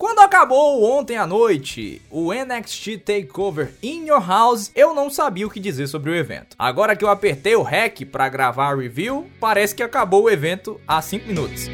Quando acabou ontem à noite o NXT Takeover in Your House, eu não sabia o que dizer sobre o evento. Agora que eu apertei o REC para gravar a review, parece que acabou o evento há 5 minutos.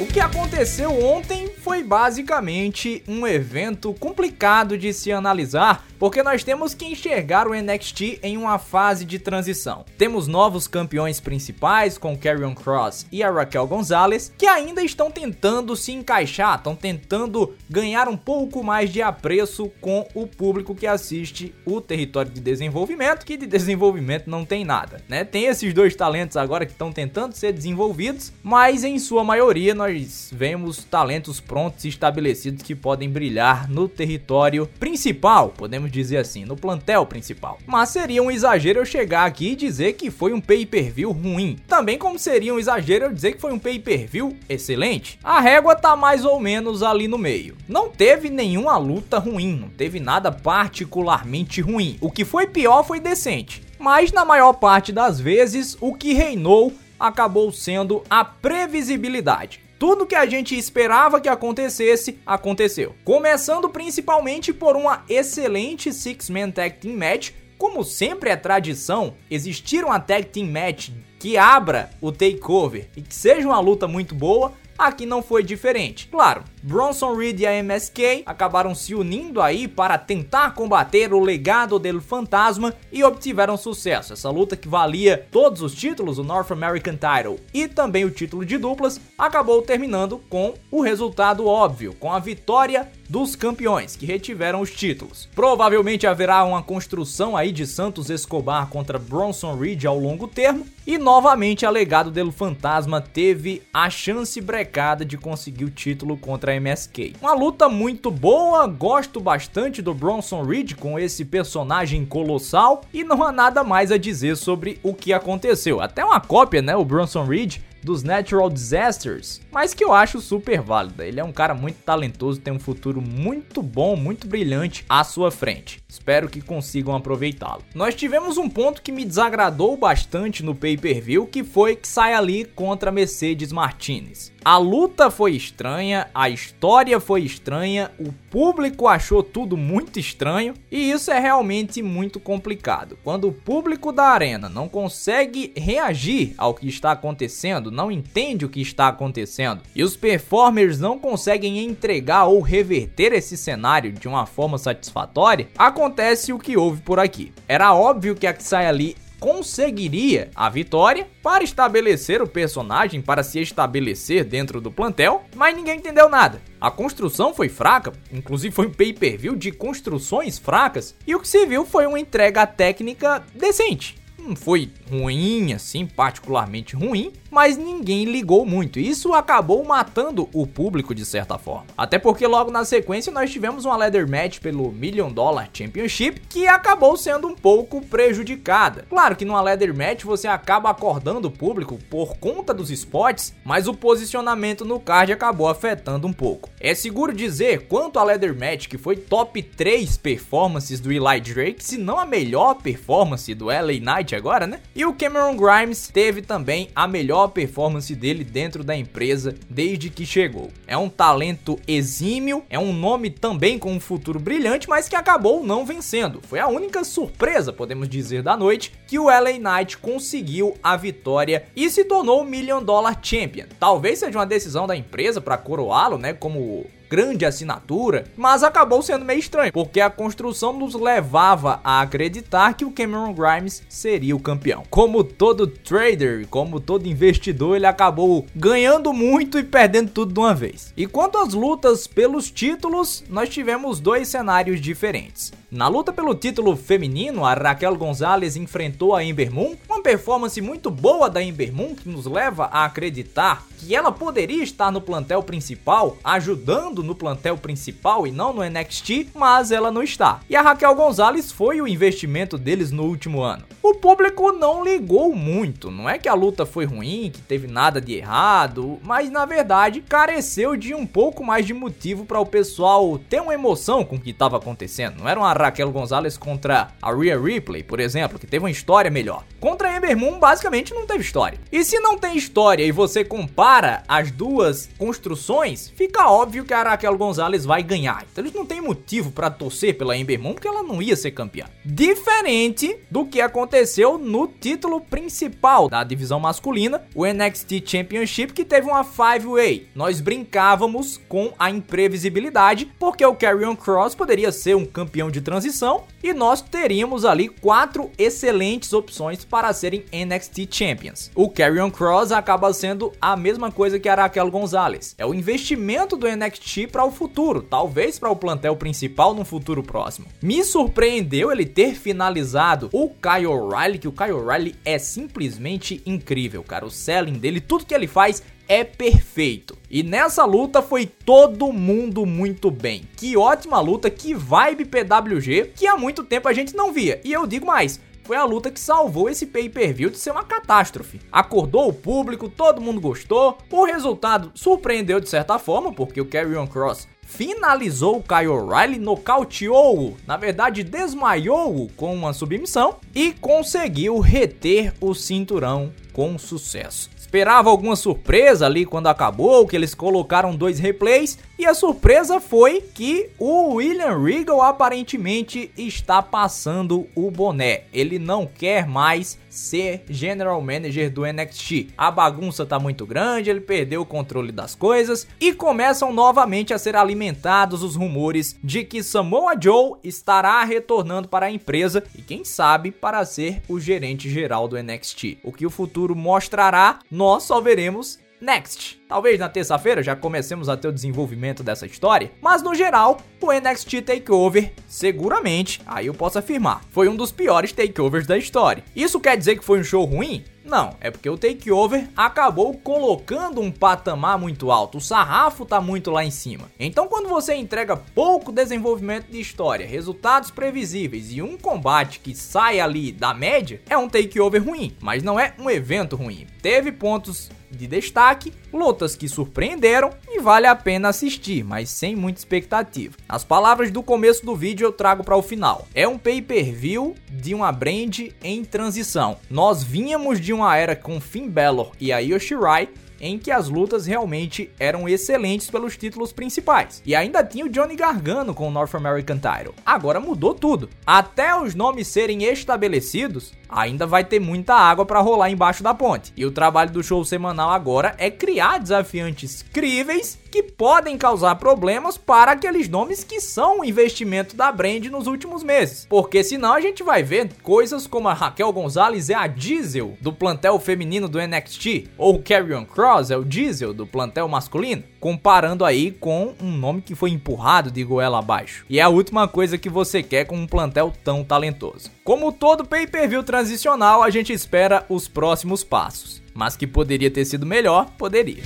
O que aconteceu ontem foi basicamente um evento complicado de se analisar porque nós temos que enxergar o NXT em uma fase de transição. Temos novos campeões principais com Karrion Cross e a Raquel Gonzalez, que ainda estão tentando se encaixar, estão tentando ganhar um pouco mais de apreço com o público que assiste o território de desenvolvimento, que de desenvolvimento não tem nada, né? Tem esses dois talentos agora que estão tentando ser desenvolvidos, mas em sua maioria nós vemos talentos prontos e estabelecidos que podem brilhar no território principal, podemos dizer assim, no plantel principal. Mas seria um exagero eu chegar aqui e dizer que foi um pay-per-view ruim. Também como seria um exagero eu dizer que foi um pay-per-view excelente. A régua tá mais ou menos ali no meio. Não teve nenhuma luta ruim, não teve nada particularmente ruim. O que foi pior foi decente. Mas na maior parte das vezes, o que reinou acabou sendo a previsibilidade. Tudo que a gente esperava que acontecesse, aconteceu. Começando principalmente por uma excelente Six-Man Tag Team Match. Como sempre é tradição, existir uma Tag Team Match que abra o takeover e que seja uma luta muito boa, aqui não foi diferente. Claro, Bronson Reed e a MSK acabaram se unindo aí para tentar combater o legado do fantasma e obtiveram sucesso. Essa luta que valia todos os títulos, o North American Title e também o título de duplas, acabou terminando com o resultado óbvio, com a vitória dos campeões que retiveram os títulos. Provavelmente haverá uma construção aí de Santos Escobar contra Bronson Reed ao longo termo e novamente a legado do fantasma teve a chance brecada de conseguir o título contra a MSK. Uma luta muito boa, gosto bastante do Bronson Reed com esse personagem colossal e não há nada mais a dizer sobre o que aconteceu. Até uma cópia, né, o Bronson Reed dos Natural Disasters, mas que eu acho super válida. Ele é um cara muito talentoso, tem um futuro muito bom, muito brilhante à sua frente. Espero que consigam aproveitá-lo. Nós tivemos um ponto que me desagradou bastante no pay-per-view, que foi que sai ali contra Mercedes Martinez. A luta foi estranha, a história foi estranha, o público achou tudo muito estranho e isso é realmente muito complicado. Quando o público da arena não consegue reagir ao que está acontecendo, não entende o que está acontecendo e os performers não conseguem entregar ou reverter esse cenário de uma forma satisfatória, acontece o que houve por aqui. Era óbvio que a Sai ali conseguiria a vitória para estabelecer o personagem, para se estabelecer dentro do plantel, mas ninguém entendeu nada. A construção foi fraca, inclusive foi um pay-per-view de construções fracas, e o que se viu foi uma entrega técnica decente. Não foi ruim, assim, particularmente ruim, mas ninguém ligou muito. Isso acabou matando o público de certa forma. Até porque logo na sequência nós tivemos uma leather match pelo Million Dollar Championship que acabou sendo um pouco prejudicada. Claro que numa leather match você acaba acordando o público por conta dos spots, mas o posicionamento no card acabou afetando um pouco. É seguro dizer quanto a leather match que foi top 3 performances do Eli Drake, se não a melhor performance do LA Knight agora, né? E o Cameron Grimes teve também a melhor performance dele dentro da empresa desde que chegou. É um talento exímio, é um nome também com um futuro brilhante, mas que acabou não vencendo. Foi a única surpresa, podemos dizer, da noite que o LA Knight conseguiu a vitória e se tornou o Million Dollar Champion. Talvez seja uma decisão da empresa para coroá-lo, né, como grande assinatura, mas acabou sendo meio estranho, porque a construção nos levava a acreditar que o Cameron Grimes seria o campeão. Como todo trader, como todo investidor, ele acabou ganhando muito e perdendo tudo de uma vez. E quanto às lutas pelos títulos, nós tivemos dois cenários diferentes. Na luta pelo título feminino, a Raquel Gonzalez enfrentou a Ember Moon, uma performance muito boa da Ember Moon que nos leva a acreditar que ela poderia estar no plantel principal, ajudando no plantel principal e não no NXT, mas ela não está. E a Raquel Gonzalez foi o investimento deles no último ano. O público não ligou muito, não é que a luta foi ruim, que teve nada de errado, mas na verdade careceu de um pouco mais de motivo para o pessoal ter uma emoção com o que estava acontecendo. Não era uma Raquel Gonzalez contra a Rhea Ripley, por exemplo, que teve uma história melhor. Contra a Ember Moon, basicamente não teve história. E se não tem história e você compara as duas construções, fica óbvio que a Raquel Gonzalez vai ganhar. Então eles não têm motivo para torcer pela Ember Moon, porque ela não ia ser campeã. Diferente do que aconteceu no título principal da divisão masculina, o NXT Championship, que teve uma five-way. Nós brincávamos com a imprevisibilidade, porque o Karrion Cross poderia ser um campeão de transição e nós teríamos ali quatro excelentes opções para serem NXT Champions. O Karrion Cross acaba sendo a mesma coisa que a Raquel Gonzalez. É o investimento do NXT para o futuro, talvez para o plantel principal no futuro próximo. Me surpreendeu ele ter finalizado o Kyle O'Reilly, que o Kyle O'Reilly é simplesmente incrível, cara. O selling dele, tudo que ele faz é perfeito. E nessa luta foi todo mundo muito bem. Que ótima luta, que vibe PWG, que há muito tempo a gente não via. E eu digo mais, foi a luta que salvou esse pay-per-view de ser uma catástrofe. Acordou o público, todo mundo gostou. O resultado surpreendeu de certa forma, porque o Carrion Cross finalizou o Kyle O'Reilly, nocauteou-o, na verdade desmaiou-o com uma submissão e conseguiu reter o cinturão com sucesso. Esperava alguma surpresa ali quando acabou, que eles colocaram dois replays, e a surpresa foi que o William Regal aparentemente está passando o boné. Ele não quer mais ser General Manager do NXT. A bagunça tá muito grande, ele perdeu o controle das coisas e começam novamente a ser alimentados os rumores de que Samoa Joe estará retornando para a empresa e quem sabe para ser o gerente geral do NXT. O que o futuro mostrará, nós só veremos next. Talvez na terça-feira já comecemos a ter o desenvolvimento dessa história, mas no geral, o NXT Takeover, seguramente, aí eu posso afirmar, foi um dos piores takeovers da história. Isso quer dizer que foi um show ruim? Não, é porque o takeover acabou colocando um patamar muito alto, o sarrafo tá muito lá em cima. Então, quando você entrega pouco desenvolvimento de história, resultados previsíveis e um combate que sai ali da média, é um takeover ruim, mas não é um evento ruim. Teve pontos de destaque, lutas que surpreenderam e vale a pena assistir, mas sem muita expectativa. As palavras do começo do vídeo eu trago para o final. É um pay-per-view de uma brand em transição. Nós vínhamos de uma era com Finn Balor e a Io Shirai em que as lutas realmente eram excelentes pelos títulos principais. E ainda tinha o Johnny Gargano com o North American Title. Agora mudou tudo. Até os nomes serem estabelecidos, ainda vai ter muita água para rolar embaixo da ponte. E o trabalho do show semanal agora é criar desafiantes críveis que podem causar problemas para aqueles nomes que são investimento da brand nos últimos meses. Porque senão a gente vai ver coisas como a Raquel Gonzalez é a Diesel do plantel feminino do NXT, ou Carrion Cross é o Diesel do plantel masculino, comparando aí com um nome que foi empurrado de goela abaixo. E é a última coisa que você quer com um plantel tão talentoso. Como todo pay-per-view transicional, a gente espera os próximos passos. Mas que poderia ter sido melhor, poderia.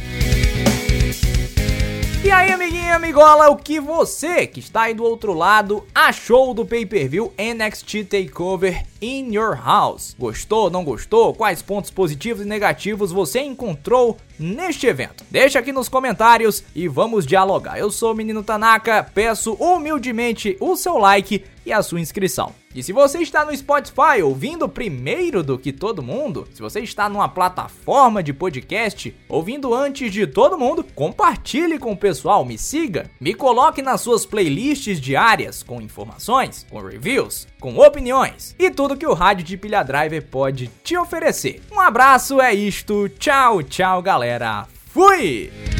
E aí, amiguinho e amigola, o que você que está aí do outro lado achou do pay-per-view NXT Takeover in Your House? Gostou, não gostou? Quais pontos positivos e negativos você encontrou neste evento? Deixa aqui nos comentários e vamos dialogar. Eu sou o Menino Tanaka, peço humildemente o seu like e a sua inscrição. E se você está no Spotify ouvindo primeiro do que todo mundo, se você está numa plataforma de podcast ouvindo antes de todo mundo, compartilhe com o pessoal, me siga, me coloque nas suas playlists diárias com informações, com reviews, com opiniões e tudo que o rádio de pilha driver pode te oferecer. Um abraço, é isto, tchau, tchau galera, fui!